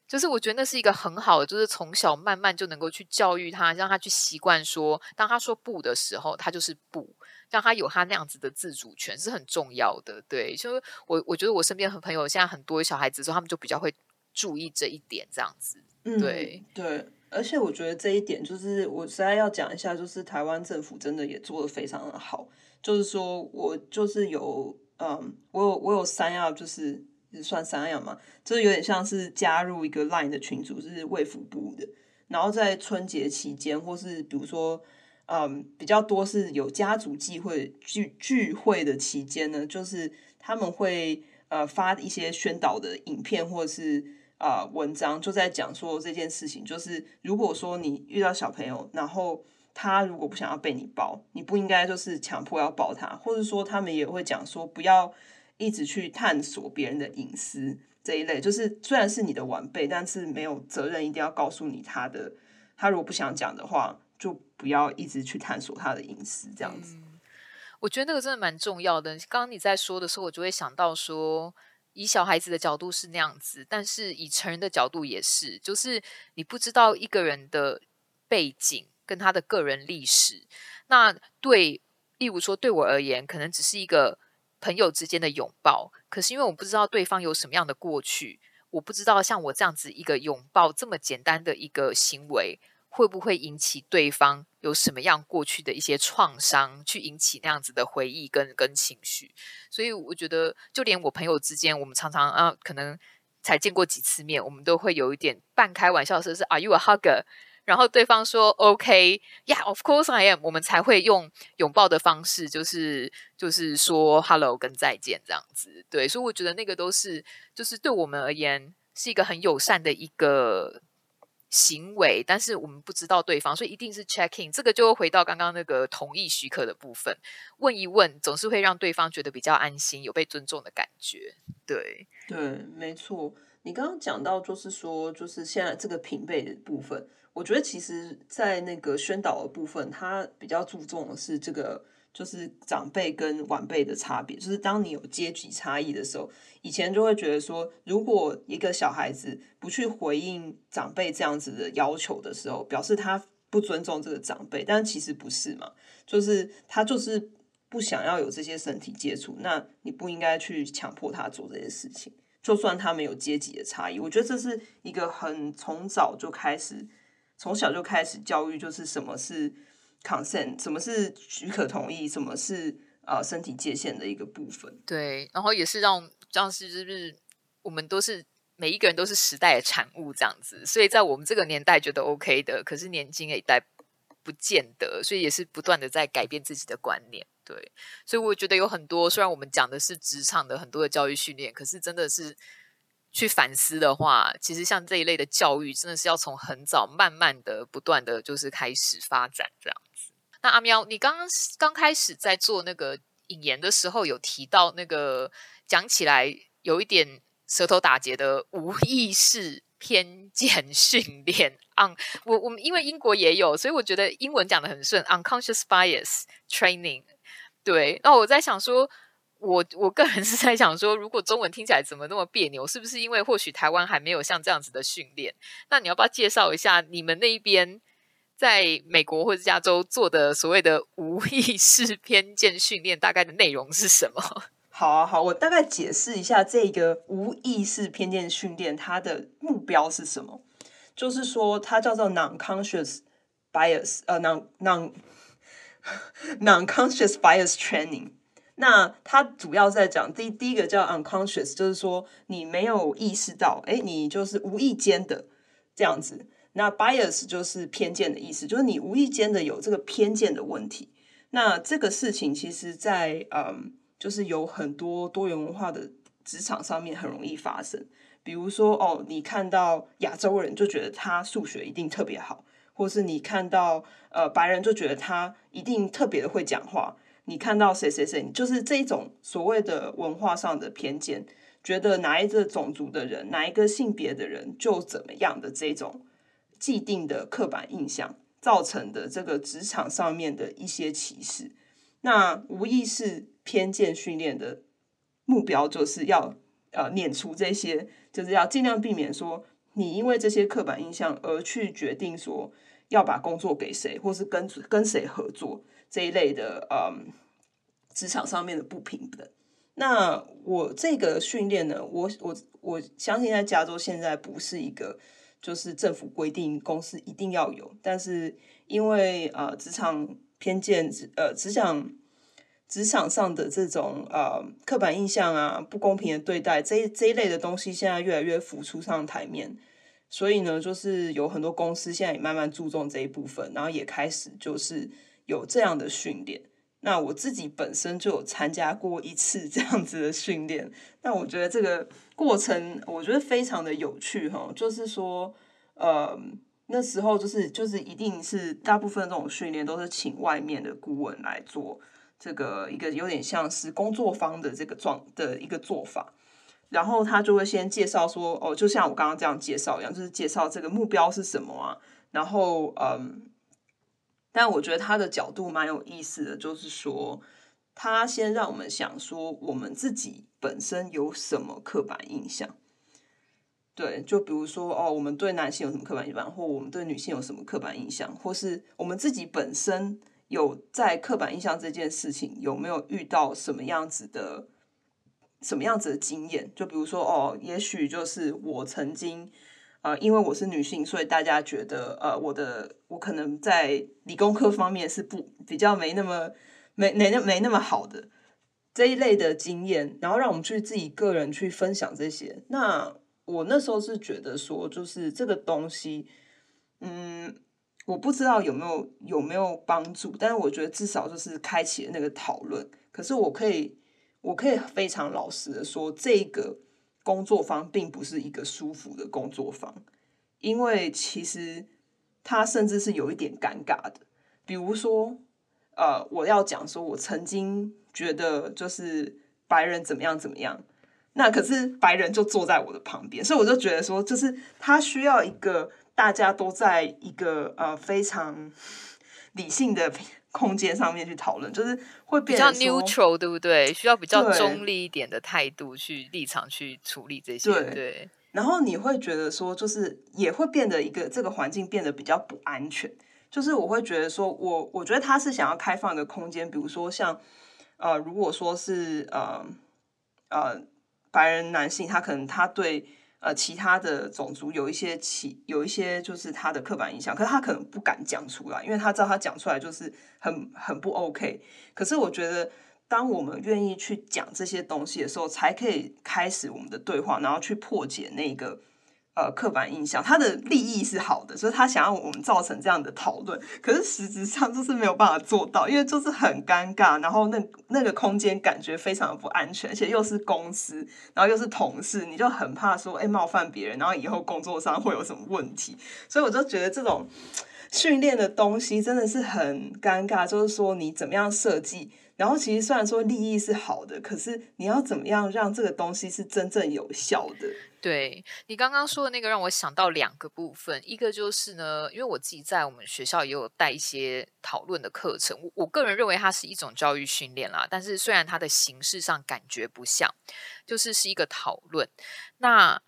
就是我觉得那是一个很好的，就是从小慢慢就能够去教育他，让他去习惯说，当他说不的时候，他就是不，让他有他那样子的自主权是很重要的。对，就是我我觉得我身边很朋友现在很多小孩子之后，他们就比较会注意这一点，这样子。对、嗯、对，而且我觉得这一点就是我实在要讲一下，就是台湾政府真的也做的非常的好，就是说我就是有嗯，我有我有三样就是。算三样嘛，就是有点像是加入一个 Line 的群组，是卫福部的。然后在春节期间，或是比如说，嗯，比较多是有家族聚会聚聚会的期间呢，就是他们会呃发一些宣导的影片或者是啊、呃、文章，就在讲说这件事情。就是如果说你遇到小朋友，然后他如果不想要被你抱，你不应该就是强迫要抱他，或者说他们也会讲说不要。一直去探索别人的隐私这一类，就是虽然是你的晚辈，但是没有责任一定要告诉你他的。他如果不想讲的话，就不要一直去探索他的隐私，这样子。我觉得那个真的蛮重要的。刚刚你在说的时候，我就会想到说，以小孩子的角度是那样子，但是以成人的角度也是，就是你不知道一个人的背景跟他的个人历史。那对，例如说对我而言，可能只是一个。朋友之间的拥抱，可是因为我不知道对方有什么样的过去，我不知道像我这样子一个拥抱这么简单的一个行为，会不会引起对方有什么样过去的一些创伤，去引起那样子的回忆跟跟情绪。所以我觉得，就连我朋友之间，我们常常啊，可能才见过几次面，我们都会有一点半开玩笑说是 “Are you a hugger？” 然后对方说 “OK，Yeah，of course I am”，我们才会用拥抱的方式，就是就是说 “Hello” 跟再见这样子。对，所以我觉得那个都是，就是对我们而言是一个很友善的一个。行为，但是我们不知道对方，所以一定是 checking。这个就回到刚刚那个同意许可的部分，问一问，总是会让对方觉得比较安心，有被尊重的感觉。对，对，没错。你刚刚讲到，就是说，就是现在这个平辈的部分，我觉得其实，在那个宣导的部分，他比较注重的是这个。就是长辈跟晚辈的差别，就是当你有阶级差异的时候，以前就会觉得说，如果一个小孩子不去回应长辈这样子的要求的时候，表示他不尊重这个长辈，但其实不是嘛，就是他就是不想要有这些身体接触，那你不应该去强迫他做这些事情，就算他没有阶级的差异，我觉得这是一个很从早就开始，从小就开始教育，就是什么是。consent 什么是许可同意？什么是呃身体界限的一个部分？对，然后也是让这样是就是我们都是每一个人都是时代的产物这样子，所以在我们这个年代觉得 OK 的，可是年轻一代不见得，所以也是不断的在改变自己的观念。对，所以我觉得有很多，虽然我们讲的是职场的很多的教育训练，可是真的是。去反思的话，其实像这一类的教育，真的是要从很早、慢慢的、不断的就是开始发展这样子。那阿喵，你刚刚刚开始在做那个引言的时候，有提到那个讲起来有一点舌头打结的无意识偏见训练。嗯，我我们因为英国也有，所以我觉得英文讲得很顺。Unconscious bias training。对，那我在想说。我我个人 是在想说，如果中文听起来怎么那么别扭，是不是因为或许台湾还没有像这样子的训练？那你要不要介绍一下你们那边在美国或者加州做的所谓的无意识偏见训练，大概的内容是什么？好啊，好，我大概解释一下这个无意识偏见训练它的目标是什么，就是说它叫做 non-conscious bias，呃，non non non-conscious bias training。那它主要在讲第第一个叫 unconscious，就是说你没有意识到，哎，你就是无意间的这样子。那 bias 就是偏见的意思，就是你无意间的有这个偏见的问题。那这个事情其实在，在嗯，就是有很多多元文化的职场上面很容易发生。比如说，哦，你看到亚洲人就觉得他数学一定特别好，或是你看到呃白人就觉得他一定特别的会讲话。你看到谁谁谁，就是这种所谓的文化上的偏见，觉得哪一个种族的人，哪一个性别的人就怎么样的这种既定的刻板印象造成的这个职场上面的一些歧视。那无意识偏见训练的目标就是要呃免除这些，就是要尽量避免说你因为这些刻板印象而去决定说要把工作给谁，或是跟跟谁合作。这一类的嗯，职场上面的不平等。那我这个训练呢，我我我相信在加州现在不是一个就是政府规定公司一定要有，但是因为呃职场偏见，呃职场职场上的这种呃刻板印象啊，不公平的对待这这一类的东西，现在越来越浮出上台面，所以呢，就是有很多公司现在也慢慢注重这一部分，然后也开始就是。有这样的训练，那我自己本身就有参加过一次这样子的训练。那我觉得这个过程，我觉得非常的有趣哈。就是说，呃，那时候就是就是一定是大部分这种训练都是请外面的顾问来做这个一个有点像是工作方的这个状的一个做法。然后他就会先介绍说，哦，就像我刚刚这样介绍一样，就是介绍这个目标是什么啊。然后，嗯。但我觉得他的角度蛮有意思的，就是说，他先让我们想说，我们自己本身有什么刻板印象。对，就比如说，哦，我们对男性有什么刻板印象，或我们对女性有什么刻板印象，或是我们自己本身有在刻板印象这件事情有没有遇到什么样子的、什么样子的经验？就比如说，哦，也许就是我曾经。呃，因为我是女性，所以大家觉得呃，我的我可能在理工科方面是不比较没那么没没那没那么好的这一类的经验，然后让我们去自己个人去分享这些。那我那时候是觉得说，就是这个东西，嗯，我不知道有没有有没有帮助，但是我觉得至少就是开启了那个讨论。可是我可以我可以非常老实的说，这个。工作坊并不是一个舒服的工作坊，因为其实它甚至是有一点尴尬的。比如说，呃，我要讲说，我曾经觉得就是白人怎么样怎么样，那可是白人就坐在我的旁边，所以我就觉得说，就是他需要一个大家都在一个呃非常理性的。空间上面去讨论，就是会比较 neutral，对不对？需要比较中立一点的态度去立场去处理这些。对，对。然后你会觉得说，就是也会变得一个这个环境变得比较不安全。就是我会觉得说，我我觉得他是想要开放一个空间，比如说像呃，如果说是呃呃白人男性，他可能他对。呃，其他的种族有一些其有一些就是他的刻板印象，可是他可能不敢讲出来，因为他知道他讲出来就是很很不 OK。可是我觉得，当我们愿意去讲这些东西的时候，才可以开始我们的对话，然后去破解那个。呃，刻板印象，他的利益是好的，所以他想要我们造成这样的讨论。可是实质上就是没有办法做到，因为就是很尴尬，然后那那个空间感觉非常的不安全，而且又是公司，然后又是同事，你就很怕说，哎，冒犯别人，然后以后工作上会有什么问题。所以我就觉得这种训练的东西真的是很尴尬，就是说你怎么样设计。然后其实虽然说利益是好的，可是你要怎么样让这个东西是真正有效的？对，你刚刚说的那个让我想到两个部分，一个就是呢，因为我自己在我们学校也有带一些讨论的课程，我我个人认为它是一种教育训练啦。但是虽然它的形式上感觉不像，就是是一个讨论。那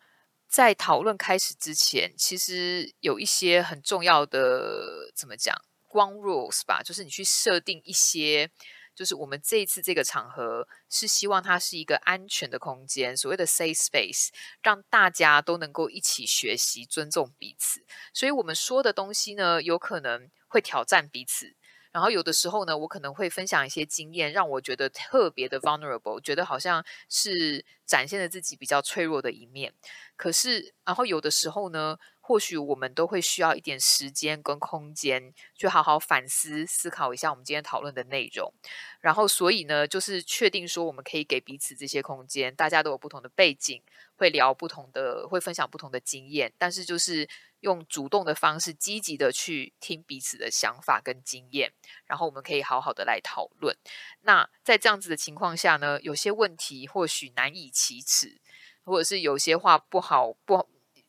在讨论开始之前，其实有一些很重要的怎么讲光 rules 吧，就是你去设定一些。就是我们这一次这个场合是希望它是一个安全的空间，所谓的 safe space，让大家都能够一起学习、尊重彼此。所以我们说的东西呢，有可能会挑战彼此。然后有的时候呢，我可能会分享一些经验，让我觉得特别的 vulnerable，觉得好像是展现了自己比较脆弱的一面。可是，然后有的时候呢，或许我们都会需要一点时间跟空间，去好好反思、思考一下我们今天讨论的内容。然后，所以呢，就是确定说我们可以给彼此这些空间。大家都有不同的背景，会聊不同的，会分享不同的经验。但是，就是用主动的方式，积极的去听彼此的想法跟经验，然后我们可以好好的来讨论。那在这样子的情况下呢，有些问题或许难以启齿，或者是有些话不好不好，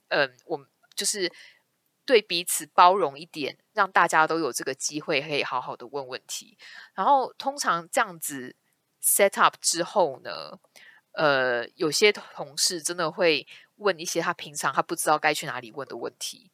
嗯、我们。就是对彼此包容一点，让大家都有这个机会可以好好的问问题。然后通常这样子 set up 之后呢，呃，有些同事真的会问一些他平常他不知道该去哪里问的问题。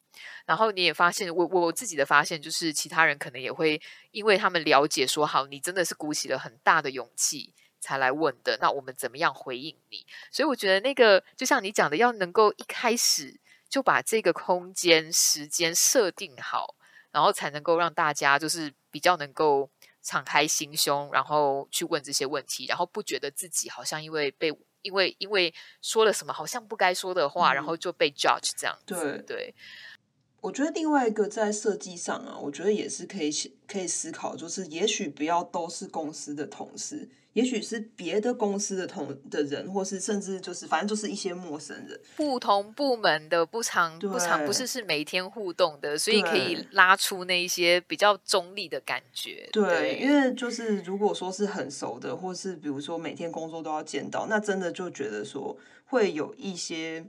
然后你也发现，我我自己的发现就是，其他人可能也会因为他们了解说，好，你真的是鼓起了很大的勇气才来问的。那我们怎么样回应你？所以我觉得那个就像你讲的，要能够一开始。就把这个空间、时间设定好，然后才能够让大家就是比较能够敞开心胸，然后去问这些问题，然后不觉得自己好像因为被因为因为说了什么好像不该说的话，嗯、然后就被 judge 这样子。对对，我觉得另外一个在设计上啊，我觉得也是可以可以思考，就是也许不要都是公司的同事。也许是别的公司的同的人，或是甚至就是反正就是一些陌生人，不同部门的不常不常不是是每天互动的，所以可以拉出那一些比较中立的感觉。对，对，因为就是如果说是很熟的，或是比如说每天工作都要见到，那真的就觉得说会有一些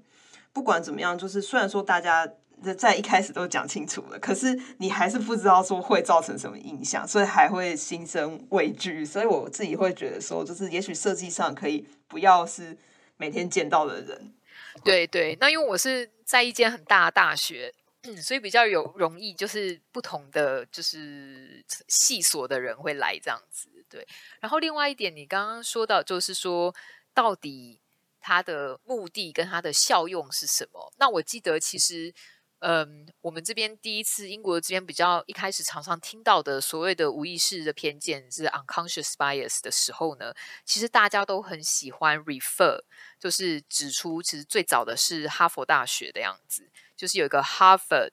不管怎么样，就是虽然说大家。在一开始都讲清楚了，可是你还是不知道说会造成什么影响，所以还会心生畏惧。所以我自己会觉得说，就是也许设计上可以不要是每天见到的人。对对，那因为我是在一间很大的大学，嗯，所以比较有容易就是不同的就是系所的人会来这样子。对，然后另外一点，你刚刚说到就是说到底。它的目的跟它的效用是什么？那我记得其实。嗯，我们这边第一次英国这边比较一开始常常听到的所谓的无意识的偏见是 unconscious bias 的时候呢，其实大家都很喜欢 refer，就是指出其实最早的是哈佛大学的样子，就是有一个 Harvard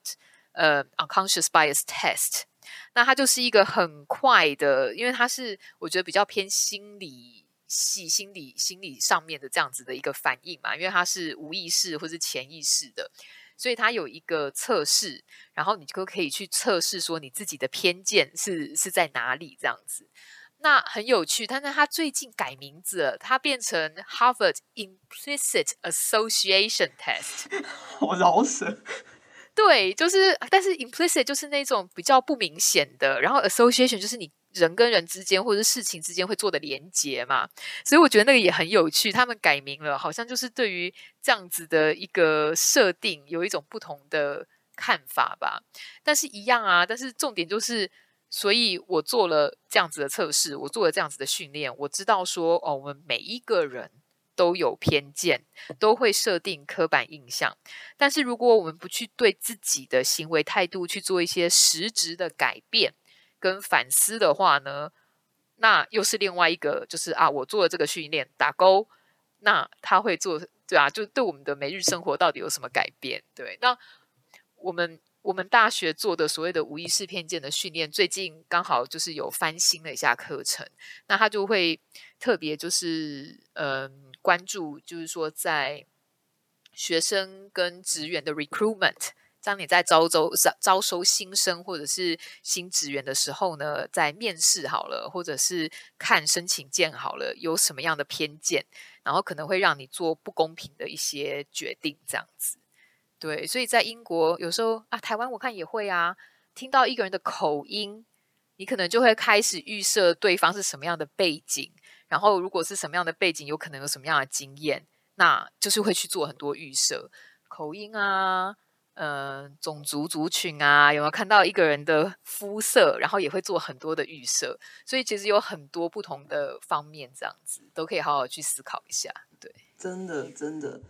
呃 unconscious bias test，那它就是一个很快的，因为它是我觉得比较偏心理系、心理心理上面的这样子的一个反应嘛，因为它是无意识或是潜意识的。所以它有一个测试，然后你就可以去测试说你自己的偏见是是在哪里这样子。那很有趣，但是它最近改名字了，它变成 Harvard Implicit Association Test。我饶舌。对，就是，但是 implicit 就是那种比较不明显的，然后 association 就是你。人跟人之间，或者是事情之间会做的连结嘛，所以我觉得那个也很有趣。他们改名了，好像就是对于这样子的一个设定有一种不同的看法吧。但是一样啊，但是重点就是，所以我做了这样子的测试，我做了这样子的训练，我知道说，哦，我们每一个人都有偏见，都会设定刻板印象。但是如果我们不去对自己的行为态度去做一些实质的改变，跟反思的话呢，那又是另外一个，就是啊，我做了这个训练打勾，那他会做对啊，就对我们的每日生活到底有什么改变？对，那我们我们大学做的所谓的无意识偏见的训练，最近刚好就是有翻新了一下课程，那他就会特别就是嗯、关注，就是说在学生跟职员的 recruitment。当你在招收招收新生或者是新职员的时候呢，在面试好了，或者是看申请件好了，有什么样的偏见，然后可能会让你做不公平的一些决定，这样子。对，所以在英国有时候啊，台湾我看也会啊，听到一个人的口音，你可能就会开始预设对方是什么样的背景，然后如果是什么样的背景，有可能有什么样的经验，那就是会去做很多预设，口音啊。呃，种族族群啊，有没有看到一个人的肤色，然后也会做很多的预设，所以其实有很多不同的方面，这样子都可以好好去思考一下。对，真的真的。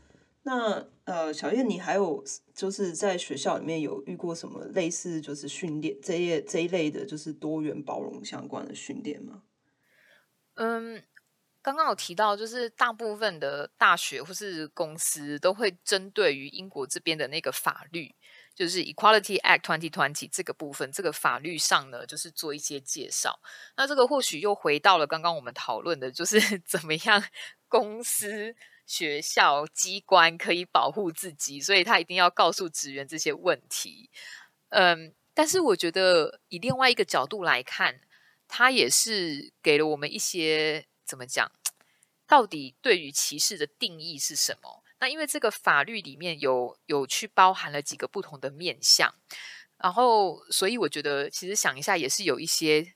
那呃，小燕，你还有就是在学校里面有遇过什么类似就是训练这一这一类的，就是多元包容相关的训练吗？嗯。刚刚有提到，就是大部分的大学或是公司都会针对于英国这边的那个法律，就是 Equality Act 2020这个部分，这个法律上呢，就是做一些介绍。那这个或许又回到了刚刚我们讨论的，就是 怎么样公司、学校、机关可以保护自己，所以他一定要告诉职员这些问题。嗯，但是我觉得以另外一个角度来看，他也是给了我们一些。怎么讲？到底对于歧视的定义是什么？那因为这个法律里面有有去包含了几个不同的面向，然后所以我觉得其实想一下也是有一些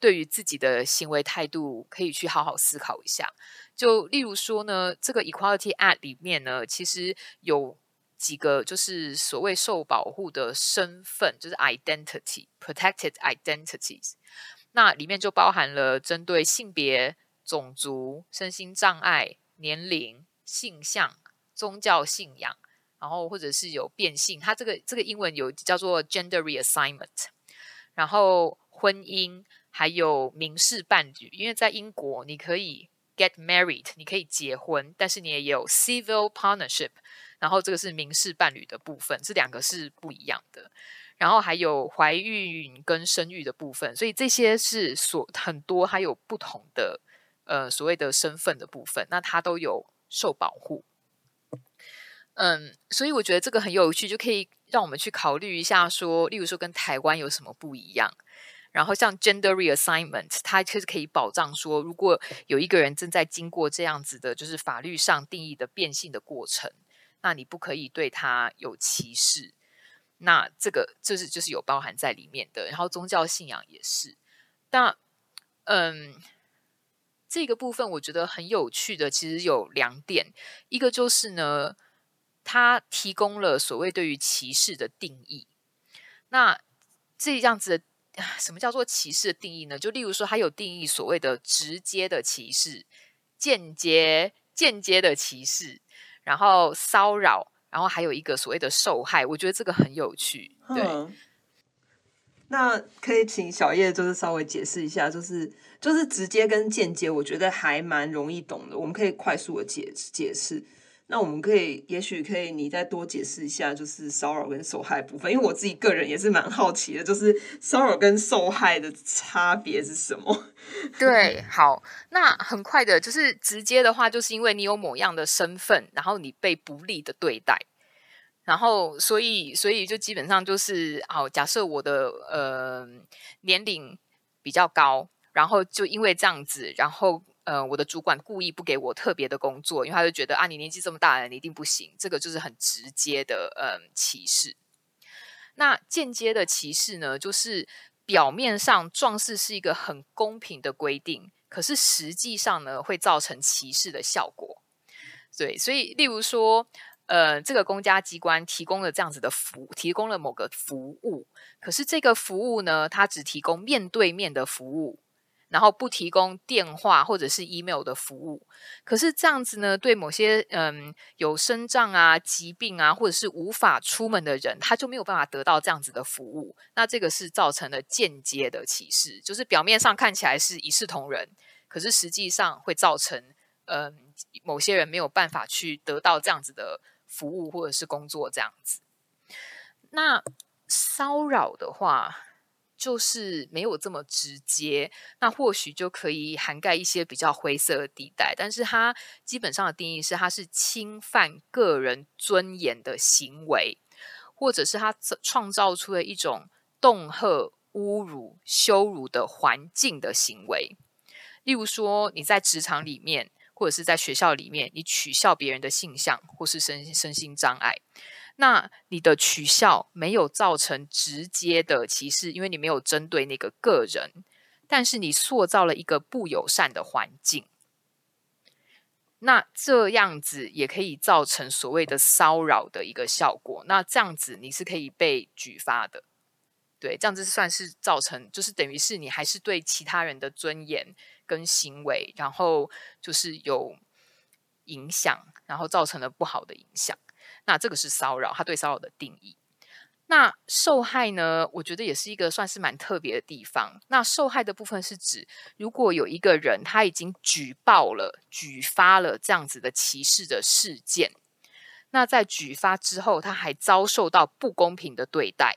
对于自己的行为态度可以去好好思考一下。就例如说呢，这个 Equality Act 里面呢，其实有几个就是所谓受保护的身份，就是 identity protected identities，那里面就包含了针对性别。种族、身心障碍、年龄、性向、宗教信仰，然后或者是有变性，它这个这个英文有叫做 gender reassignment，然后婚姻还有民事伴侣，因为在英国你可以 get married，你可以结婚，但是你也有 civil partnership，然后这个是民事伴侣的部分，这两个是不一样的。然后还有怀孕跟生育的部分，所以这些是所很多还有不同的。呃，所谓的身份的部分，那他都有受保护。嗯，所以我觉得这个很有趣，就可以让我们去考虑一下说，说例如说跟台湾有什么不一样。然后像 gender reassignment，它其实可以保障说，如果有一个人正在经过这样子的，就是法律上定义的变性的过程，那你不可以对他有歧视。那这个就是就是有包含在里面的。然后宗教信仰也是。但嗯。这个部分我觉得很有趣的，其实有两点，一个就是呢，它提供了所谓对于歧视的定义。那这样子，什么叫做歧视的定义呢？就例如说，它有定义所谓的直接的歧视、间接间接的歧视，然后骚扰，然后还有一个所谓的受害，我觉得这个很有趣。对，那可以请小叶就是稍微解释一下，就是就是直接跟间接，我觉得还蛮容易懂的，我们可以快速的解解释。那我们可以，也许可以你再多解释一下，就是骚扰跟受害部分，因为我自己个人也是蛮好奇的，就是骚扰跟受害的差别是什么？对，好，那很快的，就是直接的话，就是因为你有某样的身份，然后你被不利的对待，然后所以所以就基本上就是，好，假设我的呃年龄比较高，然后就因为这样子，然后。呃，我的主管故意不给我特别的工作，因为他就觉得啊，你年纪这么大了，你一定不行。这个就是很直接的嗯歧视。那间接的歧视呢，就是表面上壮士是一个很公平的规定，可是实际上呢，会造成歧视的效果。对，所以例如说，呃，这个公家机关提供了这样子的服，提供了某个服务，可是这个服务呢，它只提供面对面的服务。然后不提供电话或者是 email 的服务，可是这样子呢，对某些嗯有身障啊、疾病啊，或者是无法出门的人，他就没有办法得到这样子的服务。那这个是造成了间接的歧视，就是表面上看起来是一视同仁，可是实际上会造成嗯某些人没有办法去得到这样子的服务或者是工作这样子。那骚扰的话。就是没有这么直接，那或许就可以涵盖一些比较灰色的地带。但是它基本上的定义是，它是侵犯个人尊严的行为，或者是它创造出了一种恫吓、侮辱、羞辱的环境的行为。例如说，你在职场里面，或者是在学校里面，你取笑别人的性向或是身身心障碍。那你的取笑没有造成直接的歧视，因为你没有针对那个个人，但是你塑造了一个不友善的环境。那这样子也可以造成所谓的骚扰的一个效果。那这样子你是可以被举发的，对，这样子算是造成，就是等于是你还是对其他人的尊严跟行为，然后就是有影响，然后造成了不好的影响。那这个是骚扰，他对骚扰的定义。那受害呢？我觉得也是一个算是蛮特别的地方。那受害的部分是指，如果有一个人他已经举报了、举发了这样子的歧视的事件，那在举发之后，他还遭受到不公平的对待。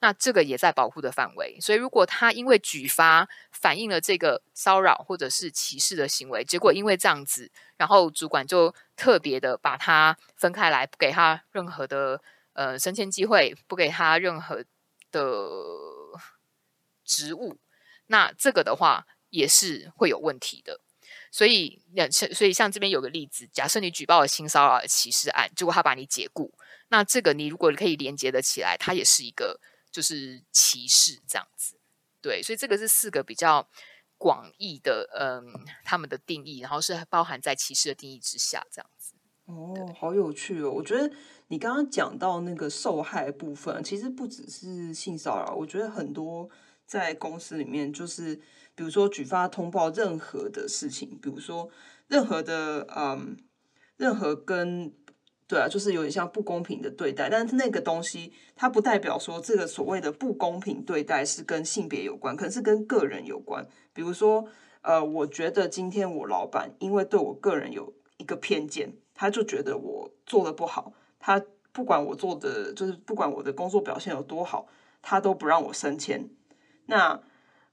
那这个也在保护的范围，所以如果他因为举发反映了这个骚扰或者是歧视的行为，结果因为这样子，然后主管就特别的把它分开来，不给他任何的呃升迁机会，不给他任何的职务，那这个的话也是会有问题的。所以，所以像这边有个例子，假设你举报了性骚扰歧视案，结果他把你解雇，那这个你如果可以连接的起来，它也是一个。就是歧视这样子，对，所以这个是四个比较广义的，嗯，他们的定义，然后是包含在歧视的定义之下，这样子。哦，好有趣哦！我觉得你刚刚讲到那个受害部分，其实不只是性骚扰，我觉得很多在公司里面，就是比如说举发通报任何的事情，比如说任何的，嗯，任何跟。对啊，就是有点像不公平的对待，但是那个东西它不代表说这个所谓的不公平对待是跟性别有关，可能是跟个人有关。比如说，呃，我觉得今天我老板因为对我个人有一个偏见，他就觉得我做的不好，他不管我做的就是不管我的工作表现有多好，他都不让我升迁。那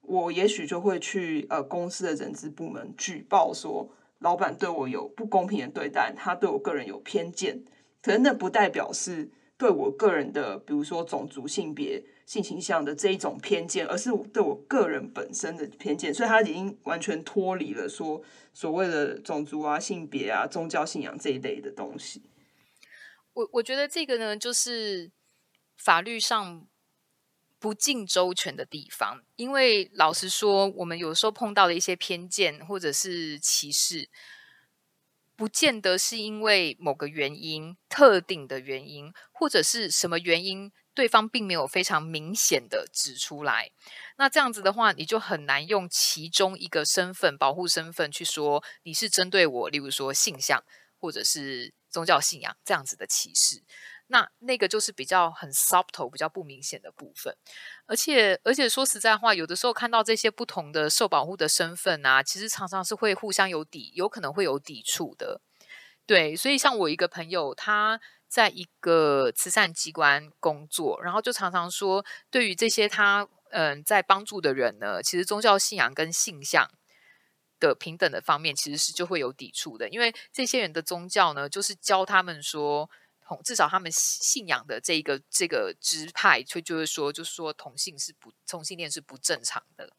我也许就会去呃公司的人资部门举报说。老板对我有不公平的对待，他对我个人有偏见，可是那不代表是对我个人的，比如说种族、性别、性倾向的这一种偏见，而是对我个人本身的偏见。所以他已经完全脱离了说所谓的种族啊、性别啊、宗教信仰这一类的东西。我我觉得这个呢，就是法律上。不尽周全的地方，因为老实说，我们有时候碰到的一些偏见或者是歧视，不见得是因为某个原因、特定的原因，或者是什么原因对方并没有非常明显的指出来。那这样子的话，你就很难用其中一个身份保护身份去说你是针对我，例如说性向或者是宗教信仰这样子的歧视。那那个就是比较很 subtle、比较不明显的部分。而且，而且说实在话，有的时候看到这些不同的受保护的身份啊，其实常常是会互相有抵，有可能会有抵触的。对，所以像我一个朋友，他在一个慈善机关工作，然后就常常说，对于这些他嗯在帮助的人呢，其实宗教信仰跟性向的平等的方面，其实是就会有抵触的，因为这些人的宗教呢，就是教他们说，同至少他们信仰的这一个这个支派，就就是说，就是说同性是不同性恋是不正常的。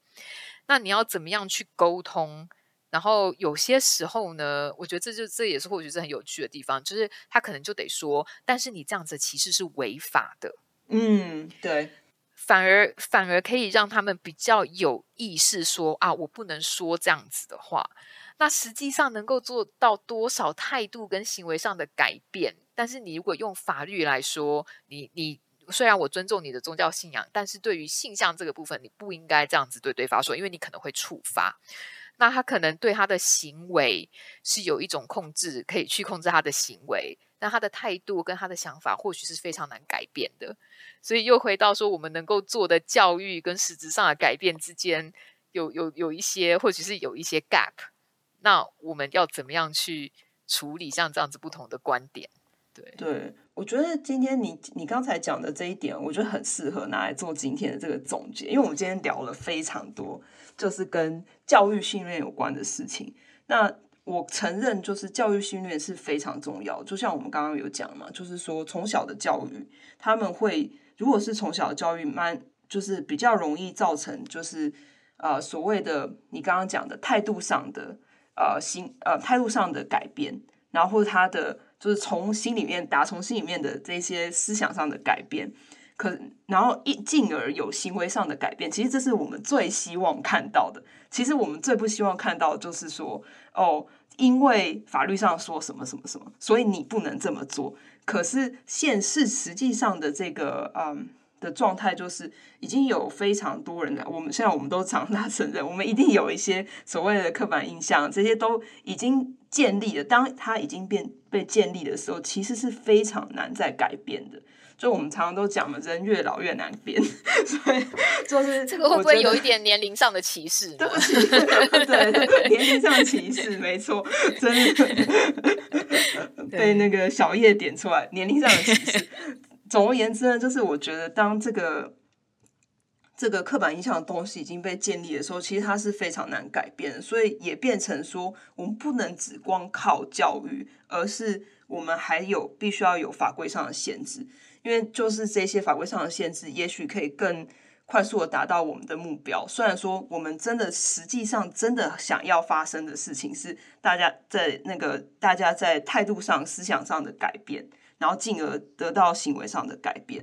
那你要怎么样去沟通？然后有些时候呢，我觉得这就这也是或许是很有趣的地方，就是他可能就得说，但是你这样子其实是违法的。嗯，对，反而反而可以让他们比较有意识说啊，我不能说这样子的话。那实际上能够做到多少态度跟行为上的改变？但是你如果用法律来说，你你虽然我尊重你的宗教信仰，但是对于性向这个部分，你不应该这样子对对方说，因为你可能会触发。那他可能对他的行为是有一种控制，可以去控制他的行为，但他的态度跟他的想法或许是非常难改变的。所以又回到说，我们能够做的教育跟实质上的改变之间，有有有一些，或许是有一些 gap。那我们要怎么样去处理像这样子不同的观点？对，我觉得今天你你刚才讲的这一点，我觉得很适合拿来做今天的这个总结，因为我们今天聊了非常多。就是跟教育训练有关的事情。那我承认，就是教育训练是非常重要。就像我们刚刚有讲嘛，就是说从小的教育，他们会如果是从小教育，蛮就是比较容易造成就是呃所谓的你刚刚讲的态度上的呃心呃态度上的改变，然后或者他的就是从心里面打从心里面的这些思想上的改变。可，然后一进而有行为上的改变，其实这是我们最希望看到的。其实我们最不希望看到就是说，哦，因为法律上说什么什么什么，所以你不能这么做。可是现实实际上的这个嗯的状态，就是已经有非常多人，我们现在我们都长大成人，我们一定有一些所谓的刻板印象，这些都已经建立了。当它已经变被建立的时候，其实是非常难再改变的。就我们常常都讲嘛，人越老越难变，所以就是这个会不会有一点年龄上的歧视？对不起，对，年龄上的歧视，没错，真的 被那个小叶点出来，年龄上的歧视。总而言之呢，就是我觉得当这个这个刻板印象的东西已经被建立的时候，其实它是非常难改变的，所以也变成说，我们不能只光靠教育，而是我们还有必须要有法规上的限制。因为就是这些法规上的限制，也许可以更快速的达到我们的目标。虽然说我们真的实际上真的想要发生的事情是大家在那个大家在态度上、思想上的改变，然后进而得到行为上的改变。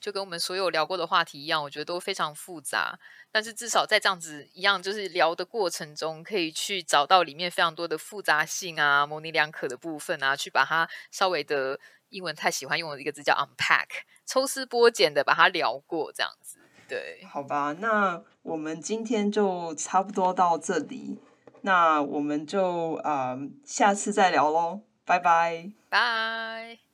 就跟我们所有聊过的话题一样，我觉得都非常复杂。但是至少在这样子一样，就是聊的过程中，可以去找到里面非常多的复杂性啊、模棱两可的部分啊，去把它稍微的。英文太喜欢用的一个字叫 unpack，抽丝剥茧的把它聊过这样子，对，好吧，那我们今天就差不多到这里，那我们就呃下次再聊喽，拜拜，拜。